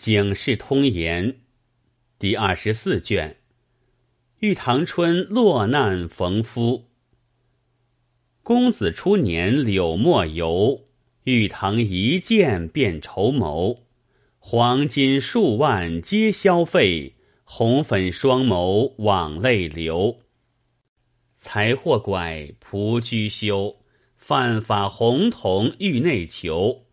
警世通言》第二十四卷。玉堂春落难逢夫。公子初年柳墨游，玉堂一见便筹谋。黄金数万皆消费，红粉双眸往泪流。财货拐仆居休，犯法红铜玉内囚。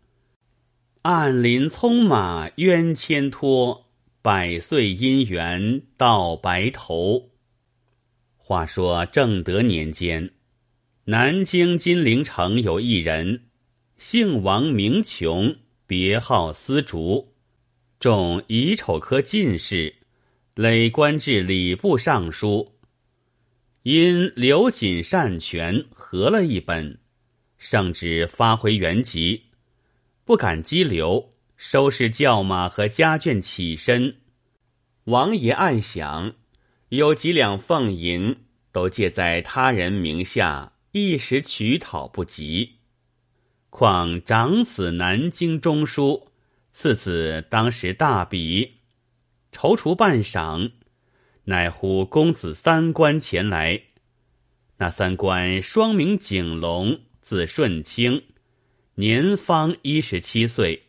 暗林葱马冤牵拖，百岁姻缘到白头。话说正德年间，南京金陵城有一人，姓王名琼，别号丝竹，中乙丑科进士，累官至礼部尚书。因刘瑾擅权，合了一本，圣旨发回原籍，不敢激流，收拾轿马和家眷起身。王爷暗想。有几两俸银，都借在他人名下，一时取讨不及。况长子南京中书，次子当时大笔，踌躇半晌，乃呼公子三官前来。那三官双名景龙，字顺清，年方一十七岁，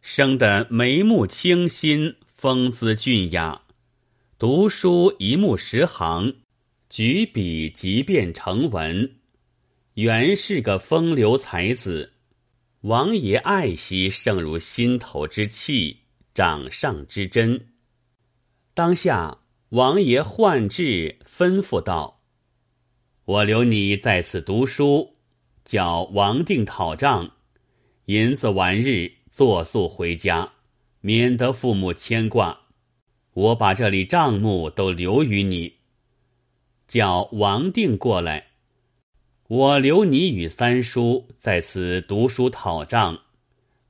生得眉目清新，风姿俊雅。读书一目十行，举笔即便成文，原是个风流才子。王爷爱惜，胜如心头之气，掌上之珍。当下王爷唤至，吩咐道：“我留你在此读书，叫王定讨账，银子完日作速回家，免得父母牵挂。”我把这里账目都留与你，叫王定过来。我留你与三叔在此读书讨账，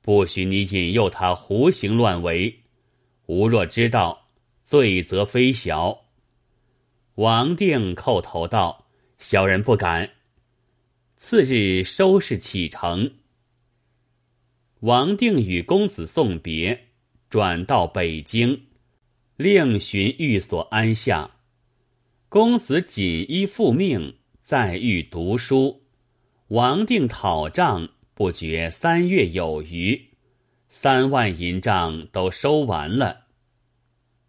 不许你引诱他胡行乱为。吾若知道，罪责非小。王定叩头道：“小人不敢。”次日收拾启程。王定与公子送别，转到北京。另寻寓所安下，公子锦衣复命，在狱读书。王定讨账，不觉三月有余，三万银账都收完了。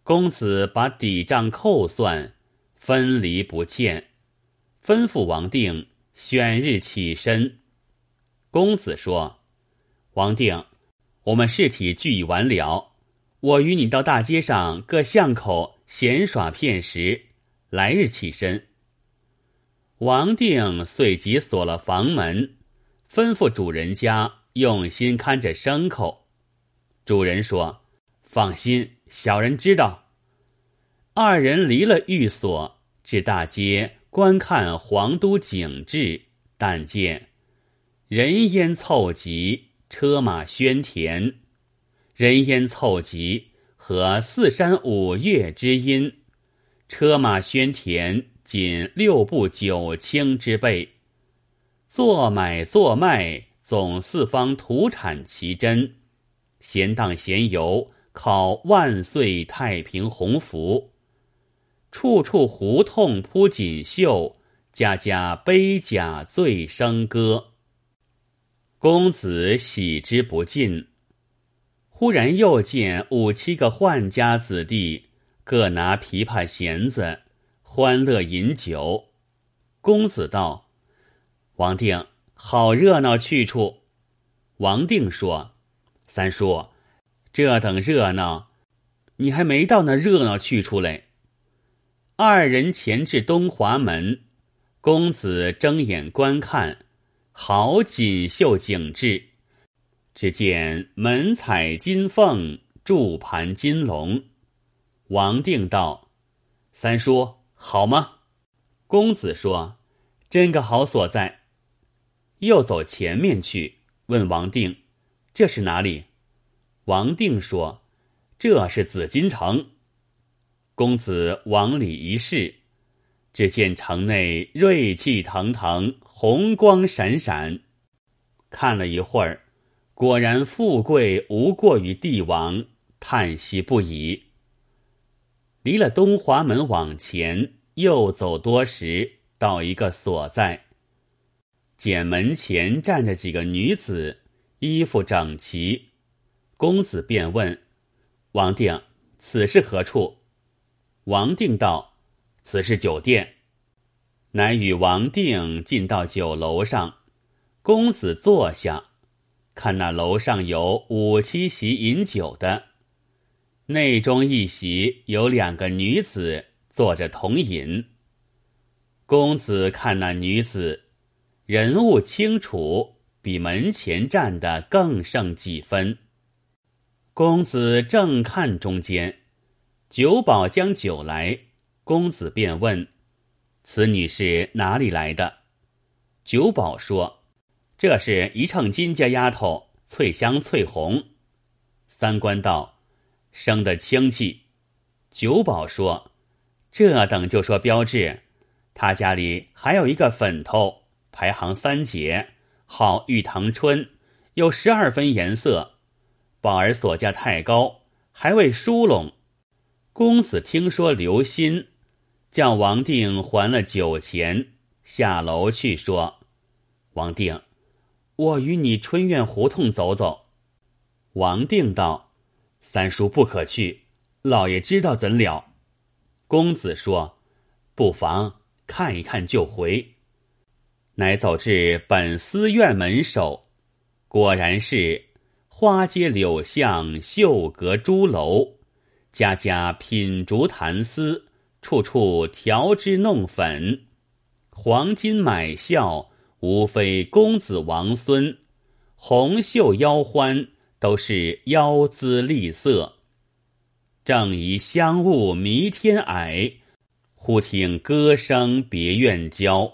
公子把抵账扣算，分离不欠，吩咐王定选日起身。公子说：“王定，我们事体俱已完了。”我与你到大街上各巷口闲耍片时，来日起身。王定遂即锁了房门，吩咐主人家用心看着牲口。主人说：“放心，小人知道。”二人离了寓所，至大街观看皇都景致，但见人烟凑集，车马喧田。人烟凑集，和四山五岳之音；车马喧田，仅六部九卿之辈。做买做卖，总四方土产奇珍；闲荡闲游，考万岁太平鸿福。处处胡同铺锦绣，家家悲甲醉笙歌。公子喜之不尽。忽然又见五七个宦家子弟，各拿琵琶弦子，欢乐饮酒。公子道：“王定，好热闹去处。”王定说：“三叔，这等热闹，你还没到那热闹去处嘞。”二人前至东华门，公子睁眼观看，好锦绣景致。只见门彩金凤，柱盘金龙。王定道：“三叔好吗？”公子说：“真个好所在。”又走前面去问王定：“这是哪里？”王定说：“这是紫禁城。”公子往里一试，只见城内锐气腾腾，红光闪闪。看了一会儿。果然富贵无过于帝王，叹息不已。离了东华门往前，又走多时，到一个所在，见门前站着几个女子，衣服整齐。公子便问王定：“此是何处？”王定道：“此是酒店。”乃与王定进到酒楼上，公子坐下，看那楼上有五七席饮酒的，内中一席有两个女子坐着同饮。公子看那女子人物清楚，比门前站的更胜几分。公子正看中间，酒保将酒来，公子便问。此女是哪里来的？九保说：“这是一秤金家丫头翠香翠红。”三官道：“生得清气。”九保说：“这等就说标致。他家里还有一个粉头，排行三姐，号玉堂春，有十二分颜色。宝儿所价太高，还未疏拢。公子听说留心。”叫王定还了酒钱，下楼去说：“王定，我与你春苑胡同走走。”王定道：“三叔不可去，老爷知道怎了？”公子说：“不妨看一看就回。”乃走至本司院门首，果然是花街柳巷，绣阁朱楼，家家品竹弹丝。处处调脂弄粉，黄金买笑，无非公子王孙；红袖腰欢，都是腰姿丽色。正宜香雾迷天霭，忽听歌声别院郊。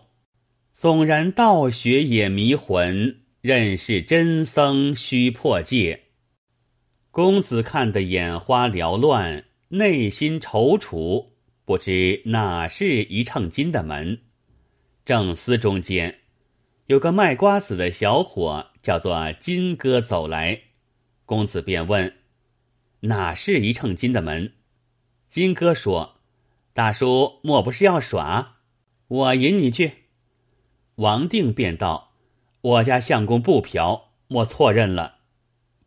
纵然道学也迷魂，任是真僧须破戒。公子看得眼花缭乱，内心踌躇。不知哪是一秤金的门，正思中间有个卖瓜子的小伙，叫做金哥走来。公子便问：“哪是一秤金的门？”金哥说：“大叔莫不是要耍？我引你去。”王定便道：“我家相公不嫖，莫错认了。”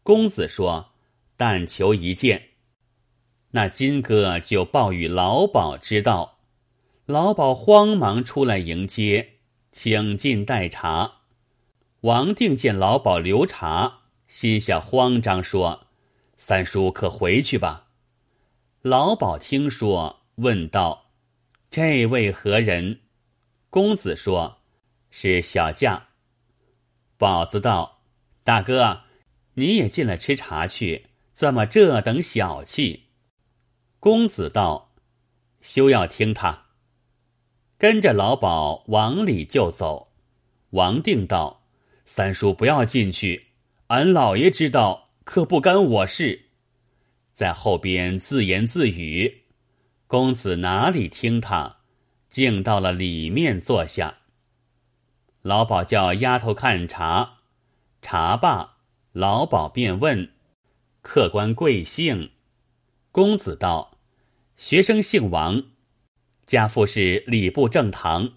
公子说：“但求一见。”那金哥就报与老鸨知道，老鸨慌忙出来迎接，请进待茶。王定见老鸨留茶，心下慌张，说：“三叔可回去吧。”老鸨听说，问道：“这位何人？”公子说：“是小将。”宝子道：“大哥，你也进来吃茶去，怎么这等小气？”公子道：“休要听他。”跟着老鸨往里就走。王定道：“三叔不要进去，俺老爷知道可不干我事。”在后边自言自语。公子哪里听他，竟到了里面坐下。老鸨叫丫头看茶，茶罢，老鸨便问：“客官贵姓？”公子道。学生姓王，家父是礼部正堂。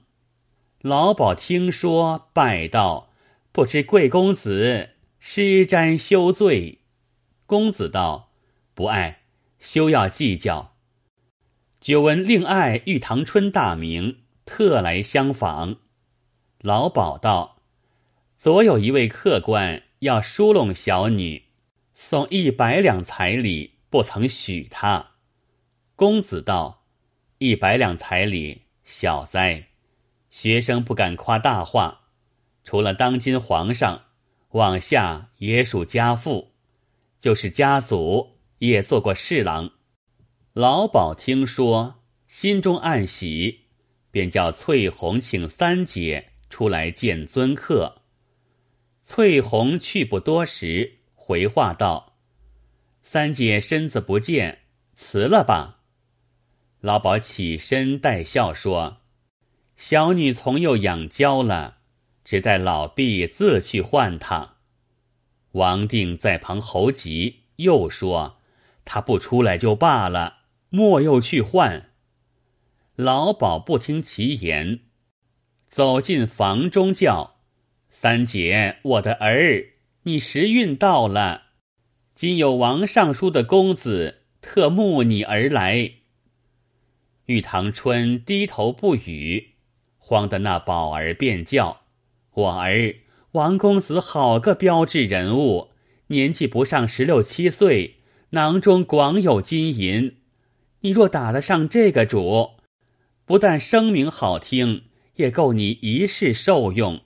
老鸨听说，拜道：“不知贵公子施瞻休罪。”公子道：“不爱，休要计较。”久闻令爱玉堂春大名，特来相访。老鸨道：“昨有一位客官要疏拢小女，送一百两彩礼，不曾许他。”公子道：“一百两彩礼，小哉！学生不敢夸大话。除了当今皇上，往下也属家父，就是家祖也做过侍郎。”老鸨听说，心中暗喜，便叫翠红请三姐出来见尊客。翠红去不多时，回话道：“三姐身子不健，辞了吧。”老鸨起身带笑说：“小女从幼养娇了，只待老毕自去唤她。”王定在旁候急，又说：“他不出来就罢了，莫又去唤。老鸨不听其言，走进房中叫：“三姐，我的儿，你时运到了，今有王尚书的公子特慕你而来。”玉堂春低头不语，慌得那宝儿便叫：“我儿，王公子好个标致人物，年纪不上十六七岁，囊中广有金银。你若打得上这个主，不但声名好听，也够你一世受用。”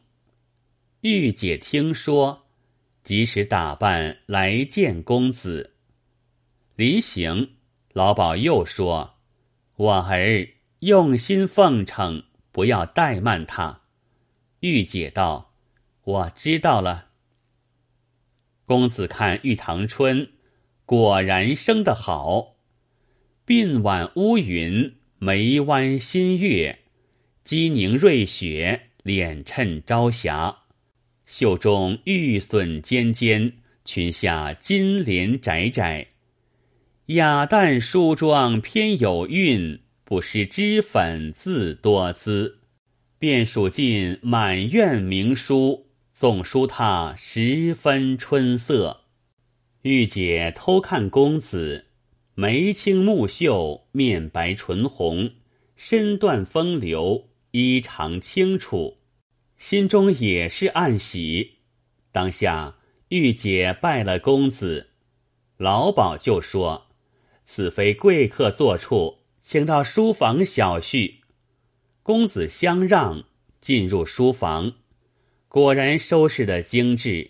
玉姐听说，及时打扮来见公子。临行，老鸨又说。我儿用心奉承，不要怠慢他。玉姐道：“我知道了。”公子看玉堂春，果然生得好，鬓挽乌云，眉弯新月，肌凝瑞雪，脸衬朝霞，袖中玉笋尖尖，裙下金莲窄窄。雅淡梳妆偏有韵，不施脂粉自多姿。便数尽满院名书，总书他十分春色。玉姐偷看公子，眉清目秀，面白唇红，身段风流，衣裳清楚，心中也是暗喜。当下玉姐拜了公子，老鸨就说。此非贵客坐处，请到书房小叙。公子相让，进入书房，果然收拾的精致，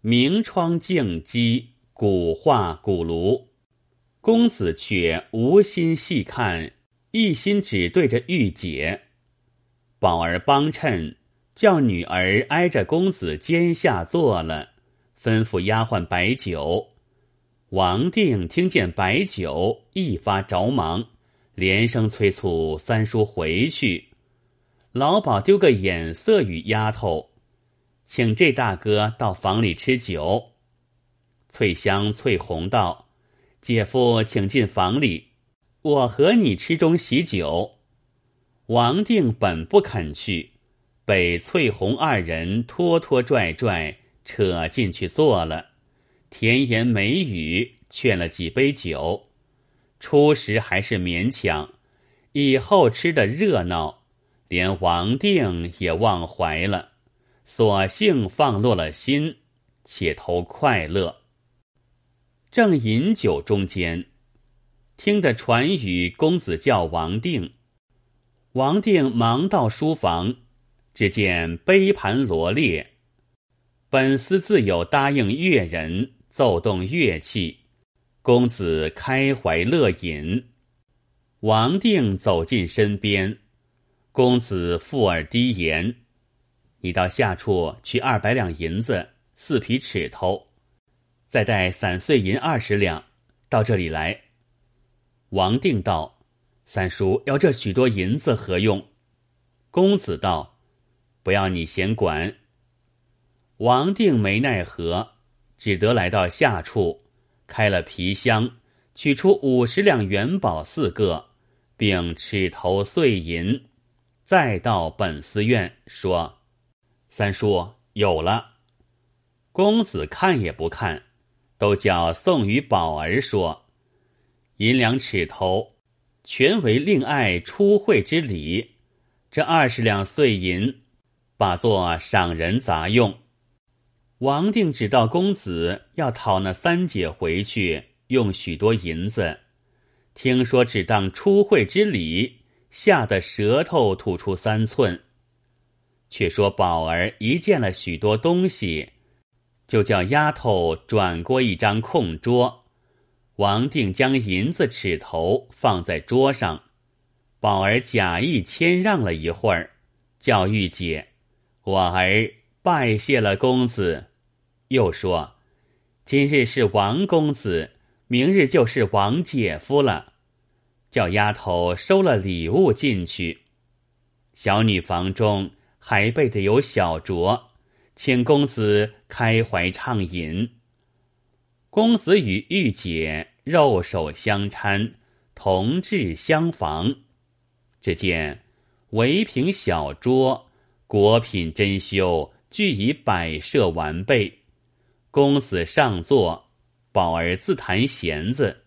明窗净几，古画古炉。公子却无心细看，一心只对着玉姐。宝儿帮衬，叫女儿挨着公子肩下坐了，吩咐丫鬟摆酒。王定听见摆酒，一发着忙，连声催促三叔回去。老鸨丢个眼色与丫头，请这大哥到房里吃酒。翠香、翠红道：“姐夫请进房里，我和你吃中喜酒。”王定本不肯去，被翠红二人拖拖拽拽扯进去坐了。甜言美语劝了几杯酒，初时还是勉强，以后吃的热闹，连王定也忘怀了，索性放落了心，且投快乐。正饮酒中间，听得传语，公子叫王定，王定忙到书房，只见杯盘罗列，本司自有答应乐人。奏动乐器，公子开怀乐饮。王定走进身边，公子附耳低言：“你到下处取二百两银子，四匹尺头，再带散碎银二十两，到这里来。”王定道：“三叔要这许多银子何用？”公子道：“不要你闲管。”王定没奈何。只得来到下处，开了皮箱，取出五十两元宝四个，并尺头碎银，再到本寺院说：“三叔有了。”公子看也不看，都叫送与宝儿说：“银两尺头，全为令爱出会之礼。这二十两碎银，把作赏人杂用。”王定只道公子要讨那三姐回去，用许多银子。听说只当出会之礼，吓得舌头吐出三寸。却说宝儿一见了许多东西，就叫丫头转过一张空桌。王定将银子尺头放在桌上，宝儿假意谦让了一会儿，叫玉姐：“我儿拜谢了公子。”又说：“今日是王公子，明日就是王姐夫了。”叫丫头收了礼物进去。小女房中还备的有小酌，请公子开怀畅饮。公子与玉姐肉手相搀，同至厢房。只见围屏小桌，果品珍馐，俱已摆设完备。公子上座，宝儿自弹弦子，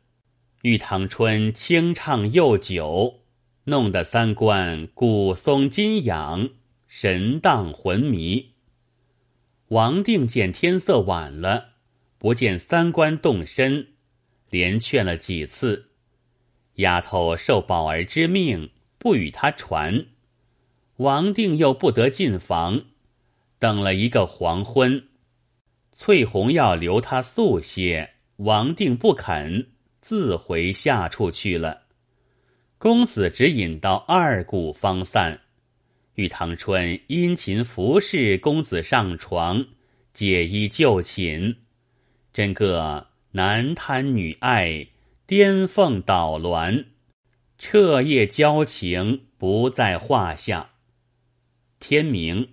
玉堂春清唱幼酒，弄得三观骨松筋痒，神荡魂迷。王定见天色晚了，不见三观动身，连劝了几次，丫头受宝儿之命。不与他传，王定又不得进房，等了一个黄昏。翠红要留他宿些，王定不肯，自回下处去了。公子只引到二鼓方散。玉堂春殷勤服侍公子上床，解衣就寝，真个男贪女爱，颠凤捣鸾。彻夜交情不在话下。天明，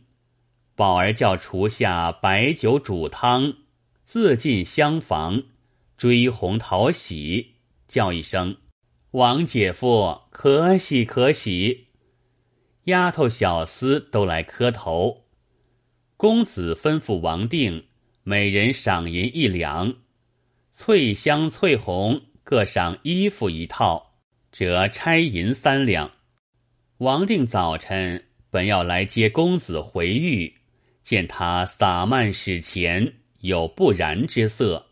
宝儿叫厨下白酒煮汤，自进厢房追红讨喜，叫一声：“王姐夫，可喜可喜！”丫头小厮都来磕头。公子吩咐王定，每人赏银一两，翠香、翠红各赏衣服一套。折差银三两。王定早晨本要来接公子回狱，见他洒漫使前，有不然之色。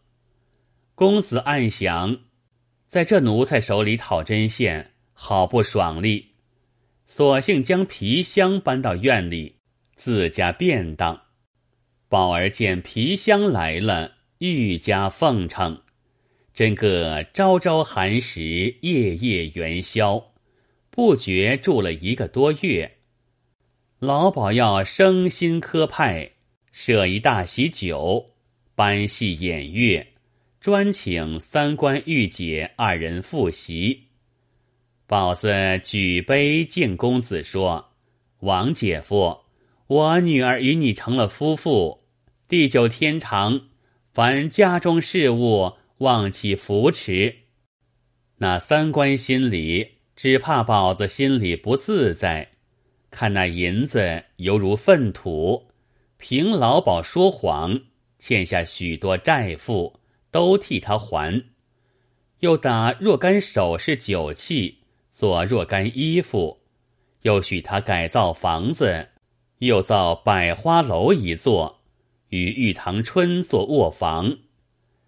公子暗想，在这奴才手里讨针线，好不爽利，索性将皮箱搬到院里，自家便当。宝儿见皮箱来了，愈加奉承。真个朝朝寒食，夜夜元宵，不觉住了一个多月。老鸨要生新科派，设一大喜酒，班戏演乐，专请三官御姐二人复席。宝子举杯敬公子说：“王姐夫，我女儿与你成了夫妇，地久天长，凡家中事务。”望其扶持，那三官心里只怕宝子心里不自在，看那银子犹如粪土，凭老鸨说谎，欠下许多债负，都替他还，又打若干首饰酒器，做若干衣服，又许他改造房子，又造百花楼一座，与玉堂春做卧房。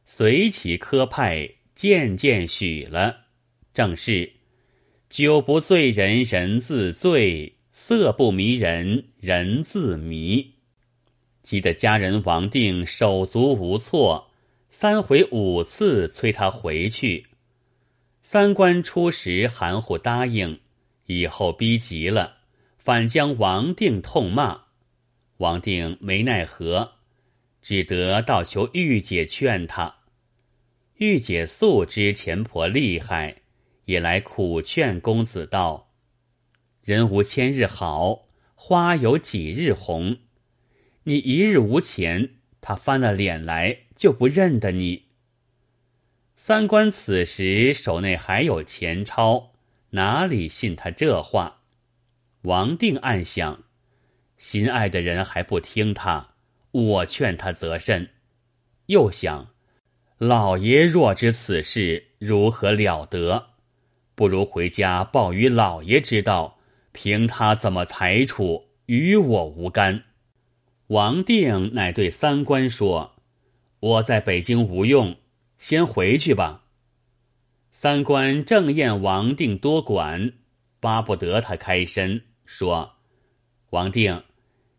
随其科派渐渐许了，正是酒不醉人人自醉，色不迷人人自迷。急得家人王定手足无措，三回五次催他回去。三官初时含糊答应，以后逼急了，反将王定痛骂。王定没奈何，只得倒求玉姐劝他。玉姐素知钱婆厉害，也来苦劝公子道：“人无千日好，花有几日红。你一日无钱，他翻了脸来就不认得你。”三官此时手内还有钱钞，哪里信他这话？王定暗想：心爱的人还不听他，我劝他则甚？又想。老爷若知此事，如何了得？不如回家报与老爷知道，凭他怎么裁处，与我无干。王定乃对三官说：“我在北京无用，先回去吧。”三官正厌王定多管，巴不得他开身，说：“王定，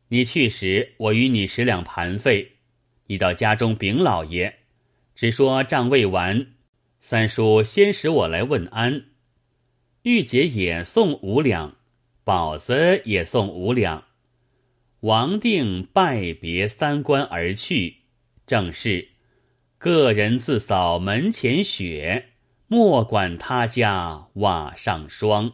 你去时，我与你十两盘费，你到家中禀老爷。”只说账未完，三叔先使我来问安。玉姐也送五两，宝子也送五两。王定拜别三官而去，正是个人自扫门前雪，莫管他家瓦上霜。